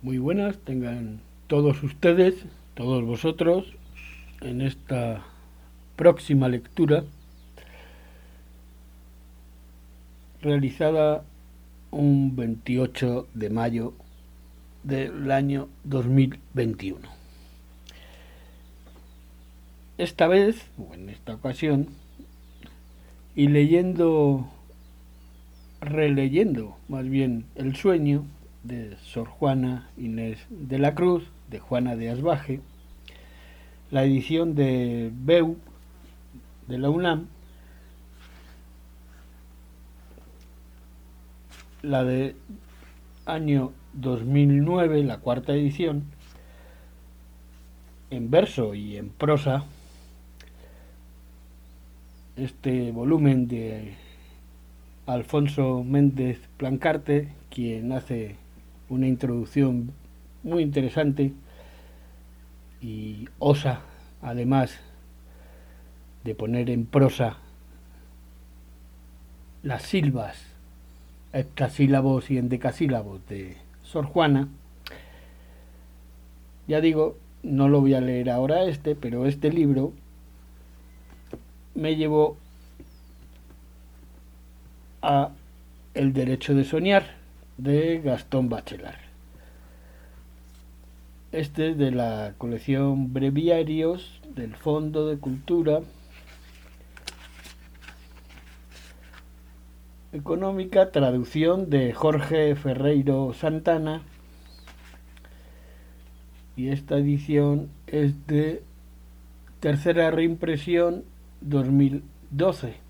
Muy buenas, tengan todos ustedes, todos vosotros, en esta próxima lectura realizada un 28 de mayo del año 2021. Esta vez, o en esta ocasión, y leyendo, releyendo más bien el sueño, de Sor Juana Inés de la Cruz, de Juana de Asbaje, la edición de BEU de la UNAM, la de año 2009, la cuarta edición, en verso y en prosa, este volumen de Alfonso Méndez Plancarte, quien hace una introducción muy interesante y osa además de poner en prosa las silbas, hectasílabos y endecasílabos de Sor Juana. Ya digo, no lo voy a leer ahora este, pero este libro me llevó a El derecho de soñar de Gastón Bachelard. Este es de la colección Breviarios del Fondo de Cultura Económica, traducción de Jorge Ferreiro Santana. Y esta edición es de tercera reimpresión 2012.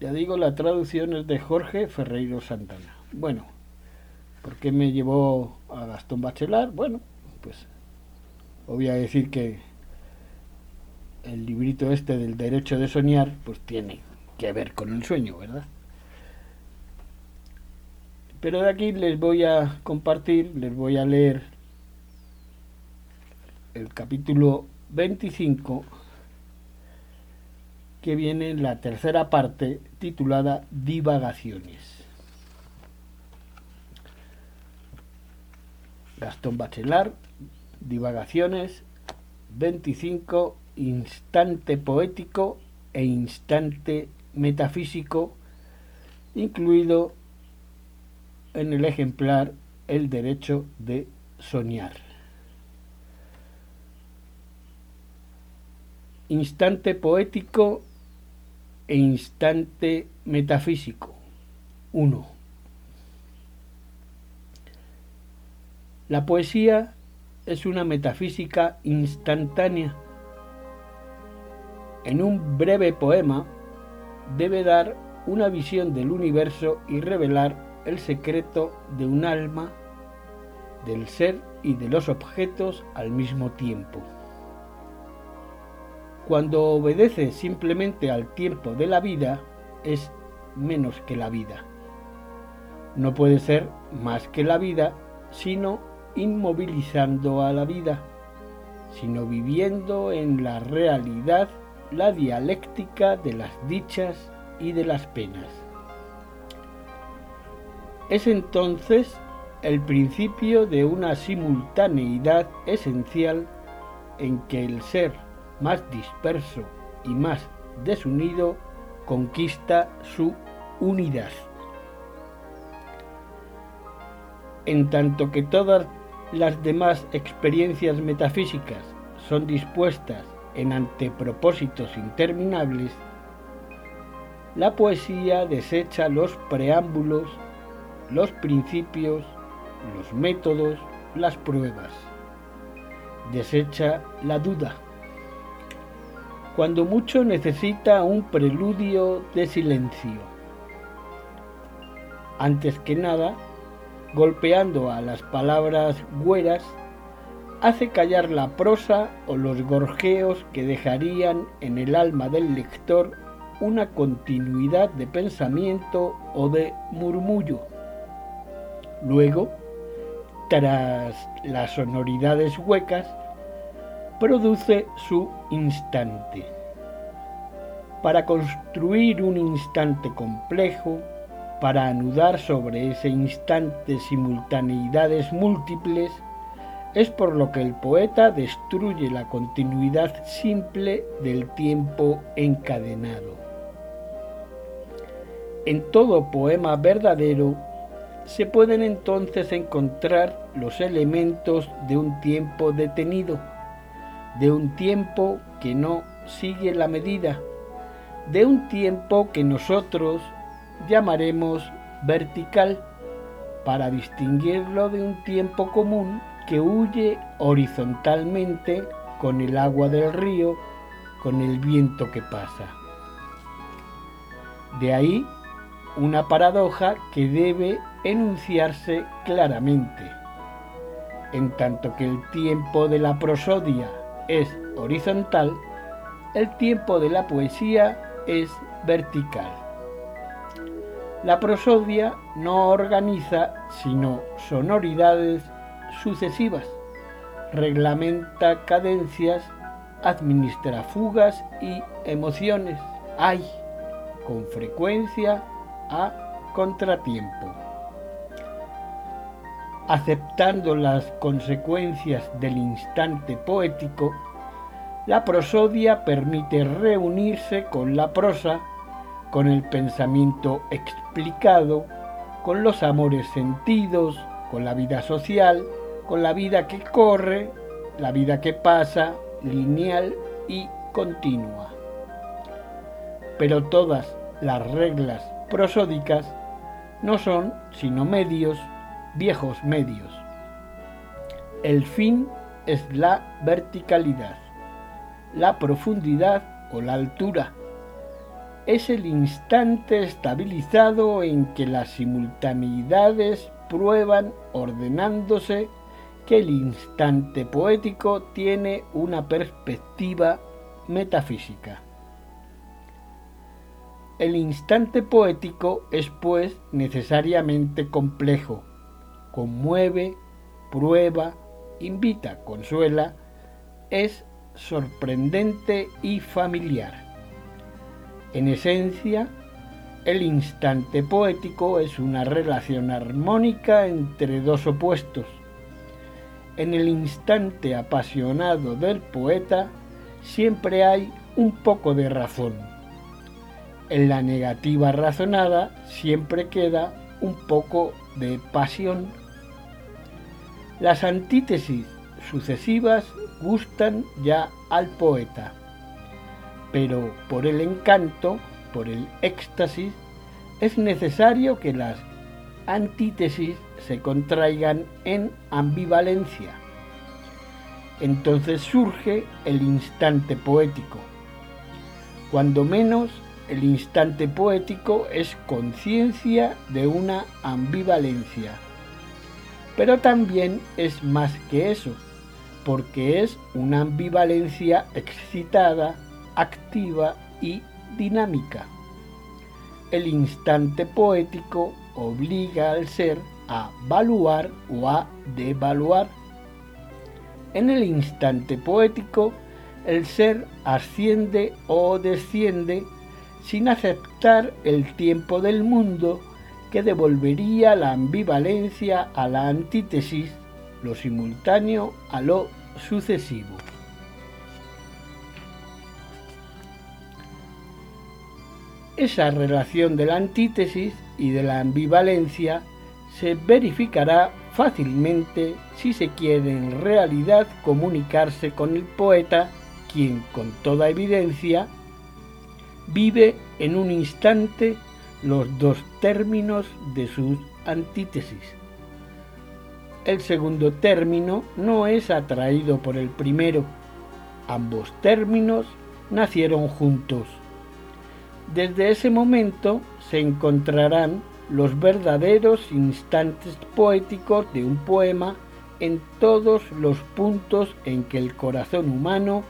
Ya digo, la traducción es de Jorge Ferreiro Santana. Bueno, ¿por qué me llevó a Gastón Bachelard? Bueno, pues a decir que el librito este del derecho de soñar, pues tiene que ver con el sueño, ¿verdad? Pero de aquí les voy a compartir, les voy a leer el capítulo 25 que viene la tercera parte titulada Divagaciones. Gastón Bachelard, Divagaciones 25, Instante poético e instante metafísico, incluido en el ejemplar El derecho de soñar. Instante poético e instante metafísico. 1. La poesía es una metafísica instantánea. En un breve poema debe dar una visión del universo y revelar el secreto de un alma, del ser y de los objetos al mismo tiempo. Cuando obedece simplemente al tiempo de la vida, es menos que la vida. No puede ser más que la vida, sino inmovilizando a la vida, sino viviendo en la realidad la dialéctica de las dichas y de las penas. Es entonces el principio de una simultaneidad esencial en que el ser más disperso y más desunido, conquista su unidad. En tanto que todas las demás experiencias metafísicas son dispuestas en antepropósitos interminables, la poesía desecha los preámbulos, los principios, los métodos, las pruebas. Desecha la duda cuando mucho necesita un preludio de silencio. Antes que nada, golpeando a las palabras güeras, hace callar la prosa o los gorjeos que dejarían en el alma del lector una continuidad de pensamiento o de murmullo. Luego, tras las sonoridades huecas, produce su instante. Para construir un instante complejo, para anudar sobre ese instante simultaneidades múltiples, es por lo que el poeta destruye la continuidad simple del tiempo encadenado. En todo poema verdadero se pueden entonces encontrar los elementos de un tiempo detenido, de un tiempo que no sigue la medida, de un tiempo que nosotros llamaremos vertical, para distinguirlo de un tiempo común que huye horizontalmente con el agua del río, con el viento que pasa. De ahí una paradoja que debe enunciarse claramente. En tanto que el tiempo de la prosodia es horizontal, el tiempo de la poesía es vertical. La prosodia no organiza sino sonoridades sucesivas, reglamenta cadencias, administra fugas y emociones. Hay, con frecuencia, a contratiempo. Aceptando las consecuencias del instante poético, la prosodia permite reunirse con la prosa, con el pensamiento explicado, con los amores sentidos, con la vida social, con la vida que corre, la vida que pasa, lineal y continua. Pero todas las reglas prosódicas no son sino medios, viejos medios. El fin es la verticalidad la profundidad o la altura. Es el instante estabilizado en que las simultaneidades prueban ordenándose que el instante poético tiene una perspectiva metafísica. El instante poético es pues necesariamente complejo, conmueve, prueba, invita, consuela, es sorprendente y familiar. En esencia, el instante poético es una relación armónica entre dos opuestos. En el instante apasionado del poeta siempre hay un poco de razón. En la negativa razonada siempre queda un poco de pasión. Las antítesis sucesivas gustan ya al poeta, pero por el encanto, por el éxtasis, es necesario que las antítesis se contraigan en ambivalencia. Entonces surge el instante poético. Cuando menos, el instante poético es conciencia de una ambivalencia. Pero también es más que eso porque es una ambivalencia excitada, activa y dinámica. El instante poético obliga al ser a valuar o a devaluar. En el instante poético, el ser asciende o desciende sin aceptar el tiempo del mundo que devolvería la ambivalencia a la antítesis, lo simultáneo a lo sucesivo. Esa relación de la antítesis y de la ambivalencia se verificará fácilmente si se quiere en realidad comunicarse con el poeta, quien con toda evidencia vive en un instante los dos términos de sus antítesis el segundo término no es atraído por el primero. Ambos términos nacieron juntos. Desde ese momento se encontrarán los verdaderos instantes poéticos de un poema en todos los puntos en que el corazón humano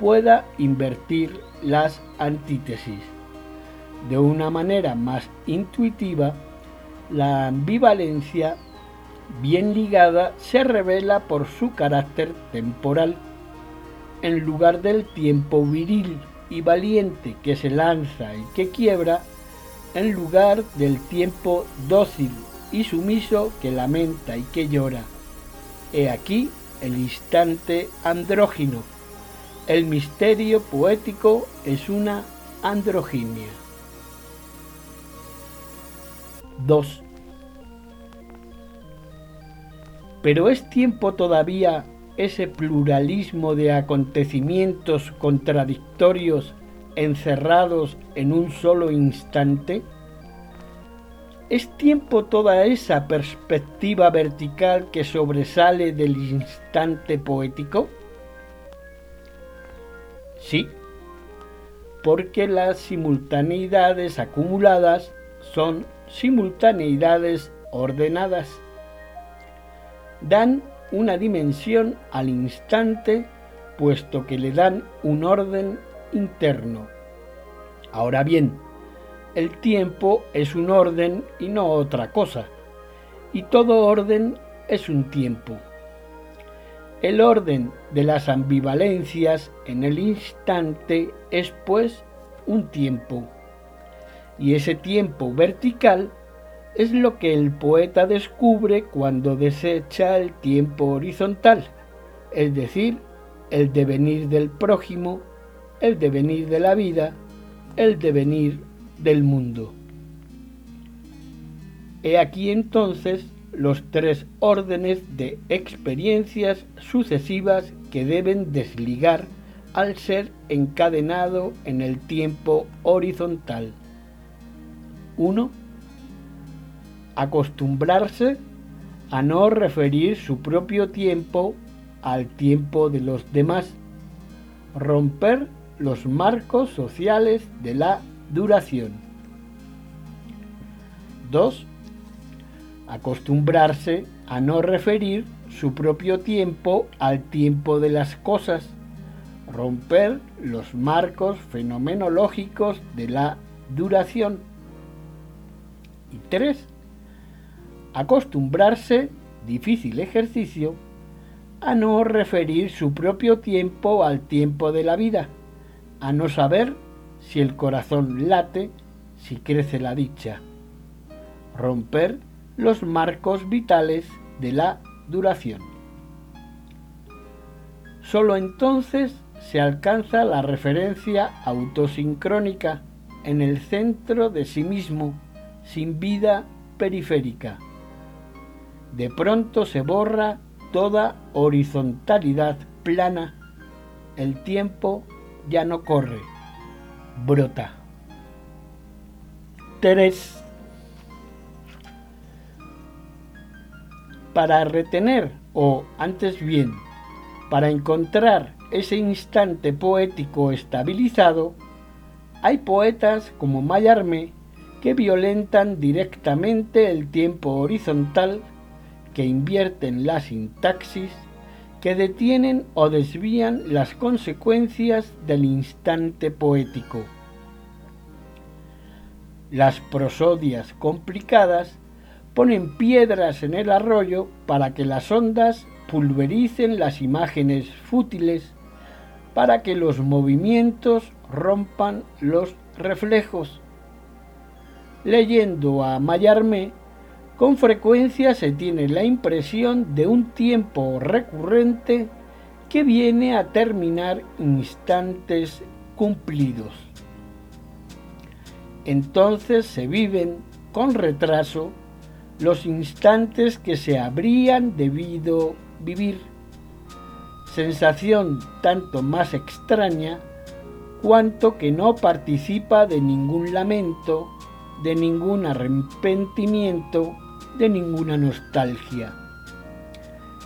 pueda invertir las antítesis. De una manera más intuitiva, la ambivalencia bien ligada, se revela por su carácter temporal. En lugar del tiempo viril y valiente que se lanza y que quiebra, en lugar del tiempo dócil y sumiso que lamenta y que llora. He aquí el instante andrógino. El misterio poético es una androginia. 2. Pero es tiempo todavía ese pluralismo de acontecimientos contradictorios encerrados en un solo instante? ¿Es tiempo toda esa perspectiva vertical que sobresale del instante poético? Sí, porque las simultaneidades acumuladas son simultaneidades ordenadas. Dan una dimensión al instante, puesto que le dan un orden interno. Ahora bien, el tiempo es un orden y no otra cosa, y todo orden es un tiempo. El orden de las ambivalencias en el instante es pues un tiempo, y ese tiempo vertical es lo que el poeta descubre cuando desecha el tiempo horizontal, es decir, el devenir del prójimo, el devenir de la vida, el devenir del mundo. He aquí entonces los tres órdenes de experiencias sucesivas que deben desligar al ser encadenado en el tiempo horizontal. 1 acostumbrarse a no referir su propio tiempo al tiempo de los demás, romper los marcos sociales de la duración. 2. Acostumbrarse a no referir su propio tiempo al tiempo de las cosas, romper los marcos fenomenológicos de la duración. Y 3 acostumbrarse, difícil ejercicio, a no referir su propio tiempo al tiempo de la vida, a no saber si el corazón late, si crece la dicha. Romper los marcos vitales de la duración. Solo entonces se alcanza la referencia autosincrónica en el centro de sí mismo, sin vida periférica de pronto se borra toda horizontalidad plana. El tiempo ya no corre, brota. 3. Para retener, o antes bien, para encontrar ese instante poético estabilizado, hay poetas como Mayarmé que violentan directamente el tiempo horizontal que invierten la sintaxis, que detienen o desvían las consecuencias del instante poético. Las prosodias complicadas ponen piedras en el arroyo para que las ondas pulvericen las imágenes fútiles, para que los movimientos rompan los reflejos. Leyendo a Mayarmé, con frecuencia se tiene la impresión de un tiempo recurrente que viene a terminar instantes cumplidos. Entonces se viven con retraso los instantes que se habrían debido vivir. Sensación tanto más extraña cuanto que no participa de ningún lamento, de ningún arrepentimiento, de ninguna nostalgia.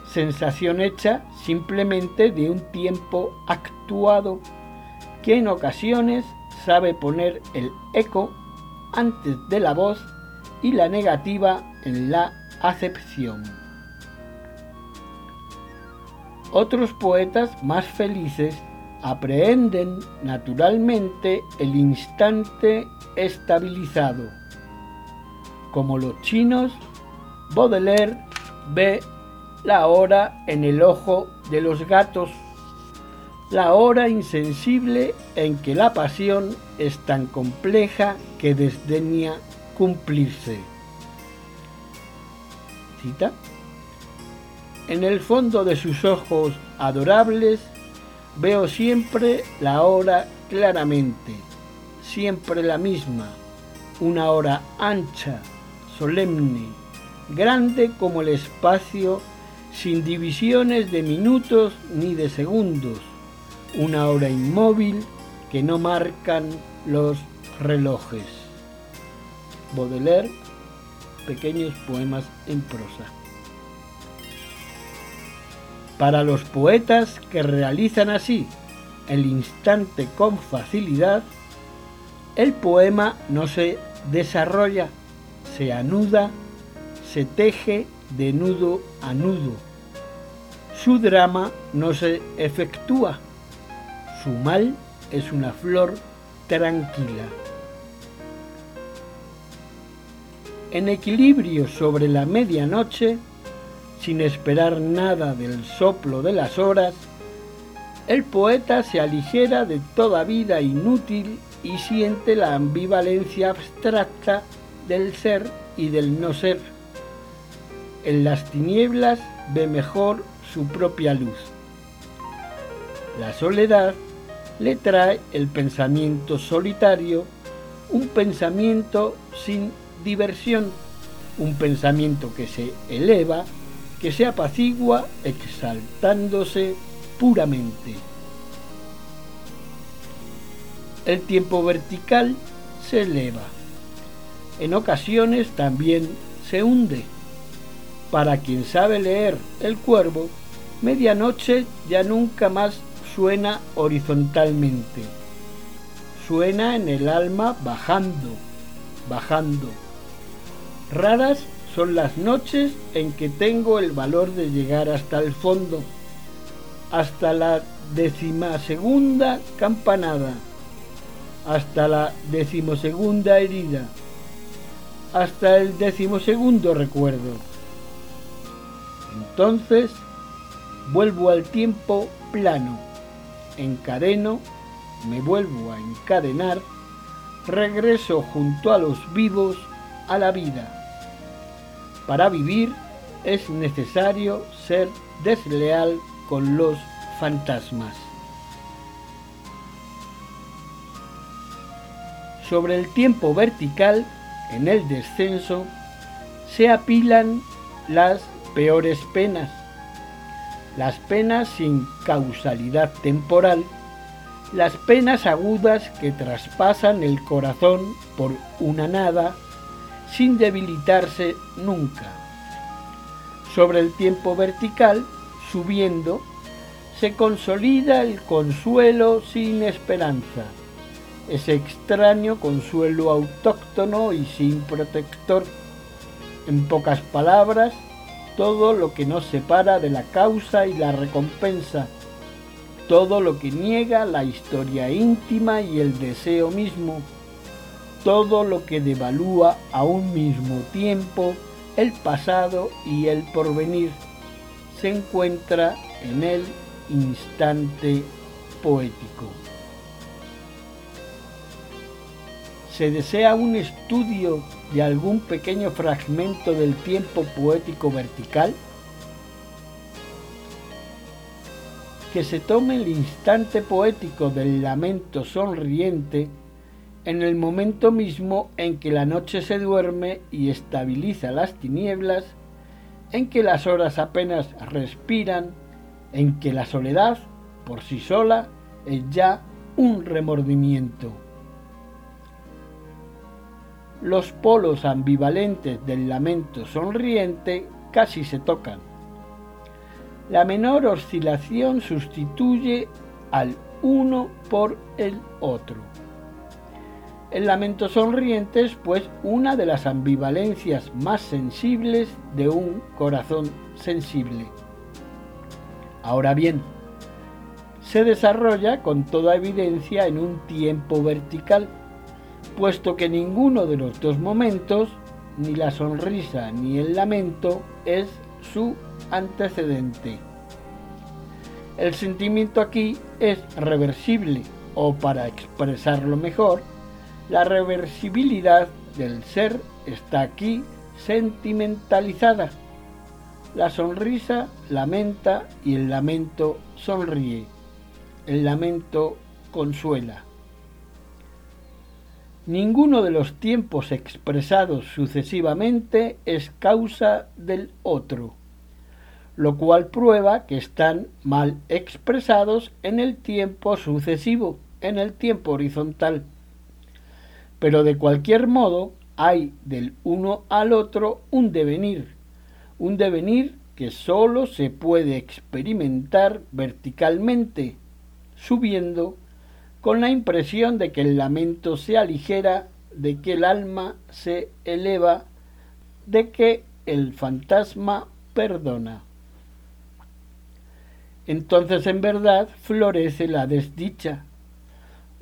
Sensación hecha simplemente de un tiempo actuado que en ocasiones sabe poner el eco antes de la voz y la negativa en la acepción. Otros poetas más felices aprehenden naturalmente el instante estabilizado, como los chinos Baudelaire ve la hora en el ojo de los gatos, la hora insensible en que la pasión es tan compleja que desdeña cumplirse. Cita. En el fondo de sus ojos adorables veo siempre la hora claramente, siempre la misma, una hora ancha, solemne, grande como el espacio, sin divisiones de minutos ni de segundos, una hora inmóvil que no marcan los relojes. Baudelaire, pequeños poemas en prosa. Para los poetas que realizan así el instante con facilidad, el poema no se desarrolla, se anuda, se teje de nudo a nudo. Su drama no se efectúa, su mal es una flor tranquila. En equilibrio sobre la medianoche, sin esperar nada del soplo de las horas, el poeta se aligera de toda vida inútil y siente la ambivalencia abstracta del ser y del no ser. En las tinieblas ve mejor su propia luz. La soledad le trae el pensamiento solitario, un pensamiento sin diversión, un pensamiento que se eleva, que se apacigua exaltándose puramente. El tiempo vertical se eleva. En ocasiones también se hunde. Para quien sabe leer el cuervo, medianoche ya nunca más suena horizontalmente. Suena en el alma bajando, bajando. Raras son las noches en que tengo el valor de llegar hasta el fondo, hasta la decimasegunda campanada, hasta la decimosegunda herida, hasta el decimosegundo recuerdo. Entonces vuelvo al tiempo plano encadeno, me vuelvo a encadenar, regreso junto a los vivos a la vida. Para vivir es necesario ser desleal con los fantasmas. Sobre el tiempo vertical, en el descenso, se apilan las peores penas las penas sin causalidad temporal, las penas agudas que traspasan el corazón por una nada sin debilitarse nunca. Sobre el tiempo vertical, subiendo, se consolida el consuelo sin esperanza, ese extraño consuelo autóctono y sin protector. En pocas palabras, todo lo que nos separa de la causa y la recompensa, todo lo que niega la historia íntima y el deseo mismo, todo lo que devalúa a un mismo tiempo el pasado y el porvenir, se encuentra en el instante poético. se desea un estudio de algún pequeño fragmento del tiempo poético vertical, que se tome el instante poético del lamento sonriente en el momento mismo en que la noche se duerme y estabiliza las tinieblas, en que las horas apenas respiran, en que la soledad por sí sola es ya un remordimiento los polos ambivalentes del lamento sonriente casi se tocan. La menor oscilación sustituye al uno por el otro. El lamento sonriente es pues una de las ambivalencias más sensibles de un corazón sensible. Ahora bien, se desarrolla con toda evidencia en un tiempo vertical puesto que ninguno de los dos momentos, ni la sonrisa ni el lamento, es su antecedente. El sentimiento aquí es reversible, o para expresarlo mejor, la reversibilidad del ser está aquí sentimentalizada. La sonrisa lamenta y el lamento sonríe. El lamento consuela. Ninguno de los tiempos expresados sucesivamente es causa del otro, lo cual prueba que están mal expresados en el tiempo sucesivo, en el tiempo horizontal. Pero de cualquier modo hay del uno al otro un devenir, un devenir que sólo se puede experimentar verticalmente, subiendo con la impresión de que el lamento se aligera, de que el alma se eleva, de que el fantasma perdona. Entonces en verdad florece la desdicha.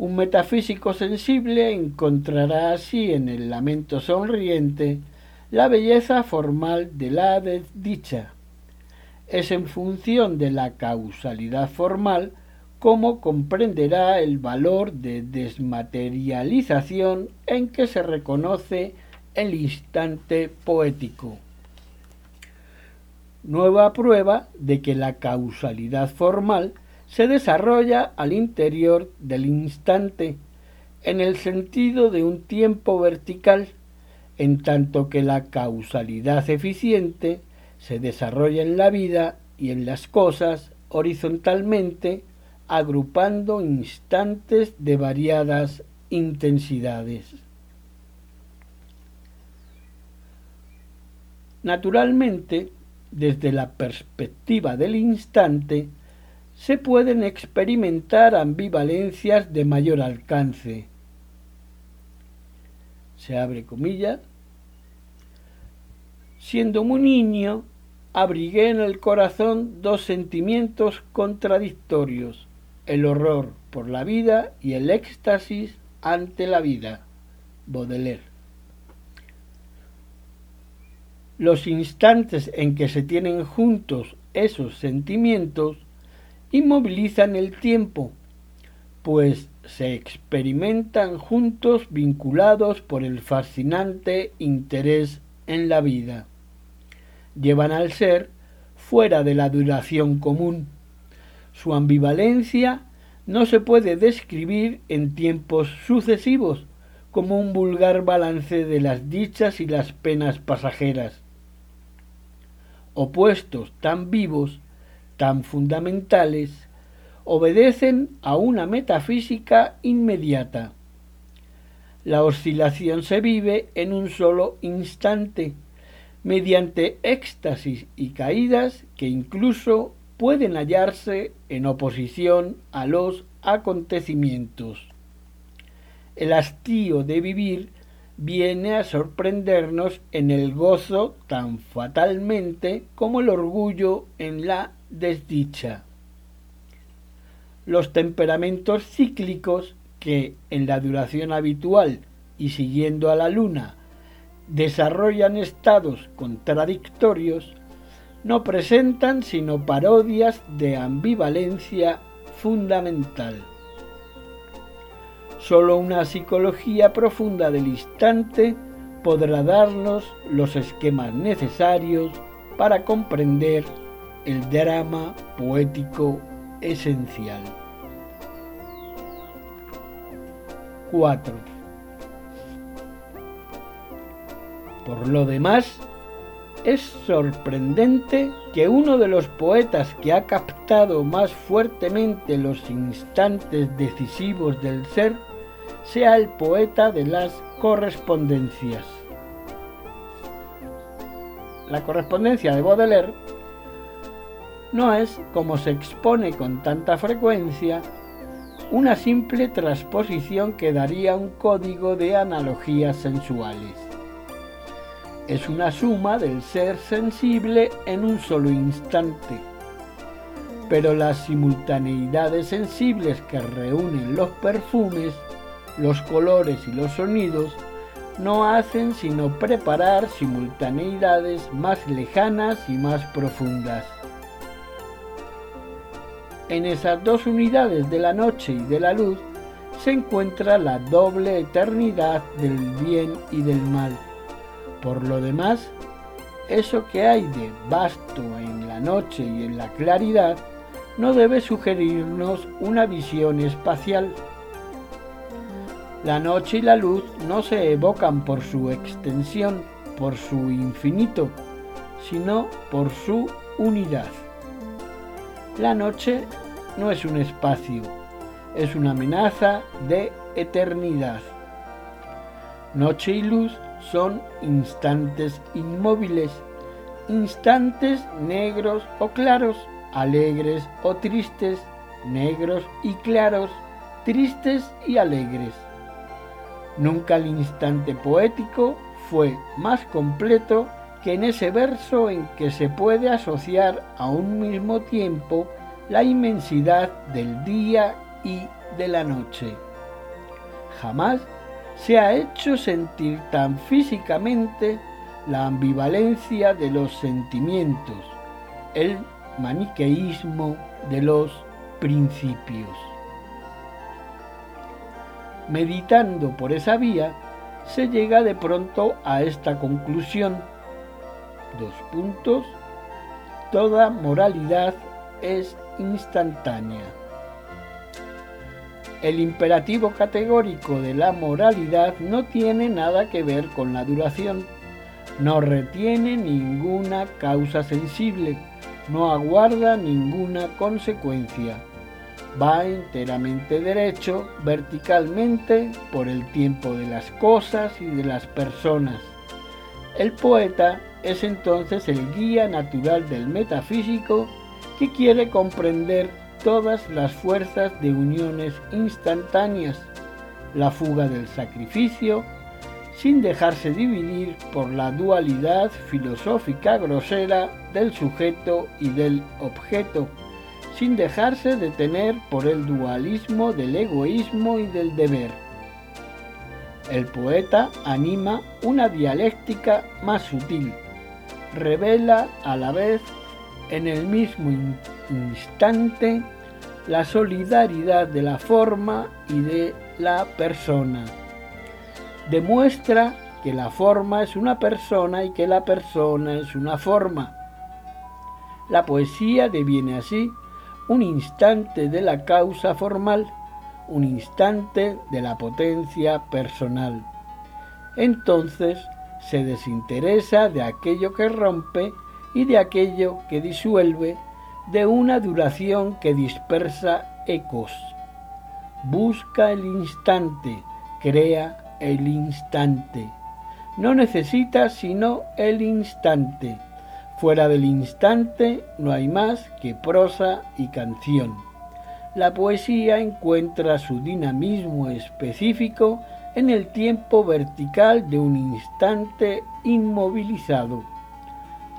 Un metafísico sensible encontrará así en el lamento sonriente la belleza formal de la desdicha. Es en función de la causalidad formal cómo comprenderá el valor de desmaterialización en que se reconoce el instante poético. Nueva prueba de que la causalidad formal se desarrolla al interior del instante, en el sentido de un tiempo vertical, en tanto que la causalidad eficiente se desarrolla en la vida y en las cosas horizontalmente agrupando instantes de variadas intensidades. Naturalmente, desde la perspectiva del instante, se pueden experimentar ambivalencias de mayor alcance. Se abre comillas. Siendo muy niño, abrigué en el corazón dos sentimientos contradictorios el horror por la vida y el éxtasis ante la vida. Baudelaire. Los instantes en que se tienen juntos esos sentimientos inmovilizan el tiempo, pues se experimentan juntos vinculados por el fascinante interés en la vida. Llevan al ser fuera de la duración común su ambivalencia no se puede describir en tiempos sucesivos como un vulgar balance de las dichas y las penas pasajeras. Opuestos tan vivos, tan fundamentales, obedecen a una metafísica inmediata. La oscilación se vive en un solo instante, mediante éxtasis y caídas que incluso pueden hallarse en oposición a los acontecimientos. El hastío de vivir viene a sorprendernos en el gozo tan fatalmente como el orgullo en la desdicha. Los temperamentos cíclicos que en la duración habitual y siguiendo a la luna desarrollan estados contradictorios no presentan sino parodias de ambivalencia fundamental. Solo una psicología profunda del instante podrá darnos los esquemas necesarios para comprender el drama poético esencial. 4. Por lo demás, es sorprendente que uno de los poetas que ha captado más fuertemente los instantes decisivos del ser sea el poeta de las correspondencias. La correspondencia de Baudelaire no es, como se expone con tanta frecuencia, una simple transposición que daría un código de analogías sensuales es una suma del ser sensible en un solo instante. Pero las simultaneidades sensibles que reúnen los perfumes, los colores y los sonidos no hacen sino preparar simultaneidades más lejanas y más profundas. En esas dos unidades de la noche y de la luz se encuentra la doble eternidad del bien y del mal. Por lo demás, eso que hay de vasto en la noche y en la claridad no debe sugerirnos una visión espacial. La noche y la luz no se evocan por su extensión, por su infinito, sino por su unidad. La noche no es un espacio, es una amenaza de eternidad. Noche y luz son instantes inmóviles, instantes negros o claros, alegres o tristes, negros y claros, tristes y alegres. Nunca el instante poético fue más completo que en ese verso en que se puede asociar a un mismo tiempo la inmensidad del día y de la noche. Jamás se ha hecho sentir tan físicamente la ambivalencia de los sentimientos, el maniqueísmo de los principios. Meditando por esa vía, se llega de pronto a esta conclusión. Dos puntos. Toda moralidad es instantánea. El imperativo categórico de la moralidad no tiene nada que ver con la duración, no retiene ninguna causa sensible, no aguarda ninguna consecuencia. Va enteramente derecho, verticalmente, por el tiempo de las cosas y de las personas. El poeta es entonces el guía natural del metafísico que quiere comprender todas las fuerzas de uniones instantáneas, la fuga del sacrificio, sin dejarse dividir por la dualidad filosófica grosera del sujeto y del objeto, sin dejarse detener por el dualismo del egoísmo y del deber. El poeta anima una dialéctica más sutil, revela a la vez en el mismo instante la solidaridad de la forma y de la persona. Demuestra que la forma es una persona y que la persona es una forma. La poesía deviene así un instante de la causa formal, un instante de la potencia personal. Entonces se desinteresa de aquello que rompe y de aquello que disuelve de una duración que dispersa ecos. Busca el instante, crea el instante. No necesita sino el instante. Fuera del instante no hay más que prosa y canción. La poesía encuentra su dinamismo específico en el tiempo vertical de un instante inmovilizado.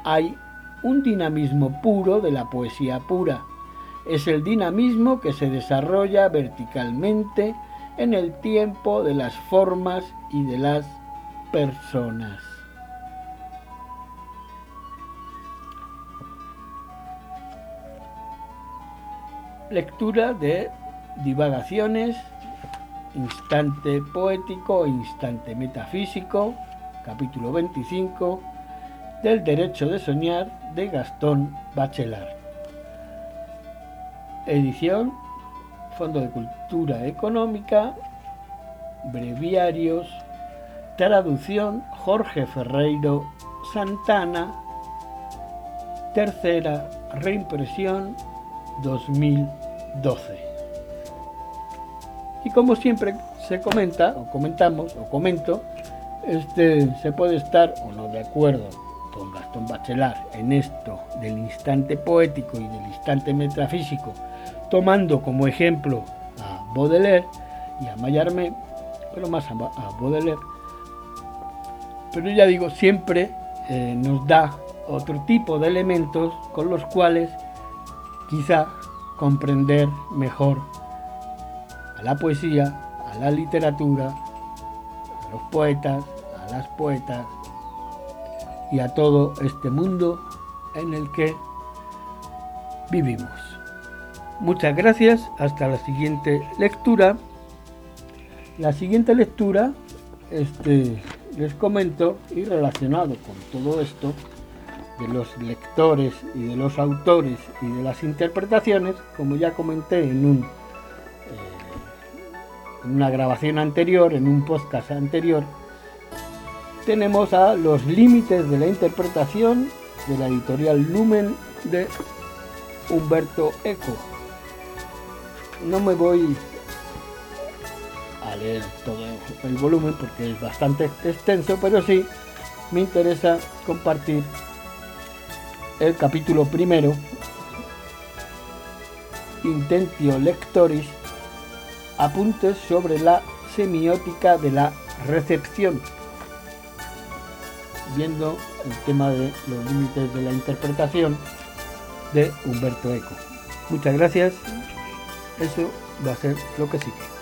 Hay un dinamismo puro de la poesía pura. Es el dinamismo que se desarrolla verticalmente en el tiempo de las formas y de las personas. Lectura de divagaciones, instante poético, instante metafísico, capítulo 25, del derecho de soñar de Gastón Bachelard. Edición Fondo de Cultura Económica, Breviarios, traducción Jorge Ferreiro Santana, tercera reimpresión 2012. Y como siempre se comenta, o comentamos, o comento, este, se puede estar o no de acuerdo con Gastón Bachelard en esto del instante poético y del instante metafísico, tomando como ejemplo a Baudelaire y a Mallarmé, pero más a, Baudelaire. Pero ya digo, siempre eh, nos da otro tipo de elementos con los cuales quizá comprender mejor a la poesía, a la literatura, a los poetas, a las poetas, y a todo este mundo en el que vivimos. Muchas gracias, hasta la siguiente lectura La siguiente lectura, este, les comento, y relacionado con todo esto, de los lectores y de los autores y de las interpretaciones, como ya comenté en, un, eh, en una grabación anterior, en un podcast anterior, tenemos a Los límites de la interpretación de la editorial Lumen de Humberto Eco. No me voy a leer todo el volumen porque es bastante extenso, pero sí me interesa compartir el capítulo primero, Intentio Lectoris, apuntes sobre la semiótica de la recepción, viendo el tema de los límites de la interpretación de Humberto Eco. Muchas gracias, eso va a ser lo que sigue.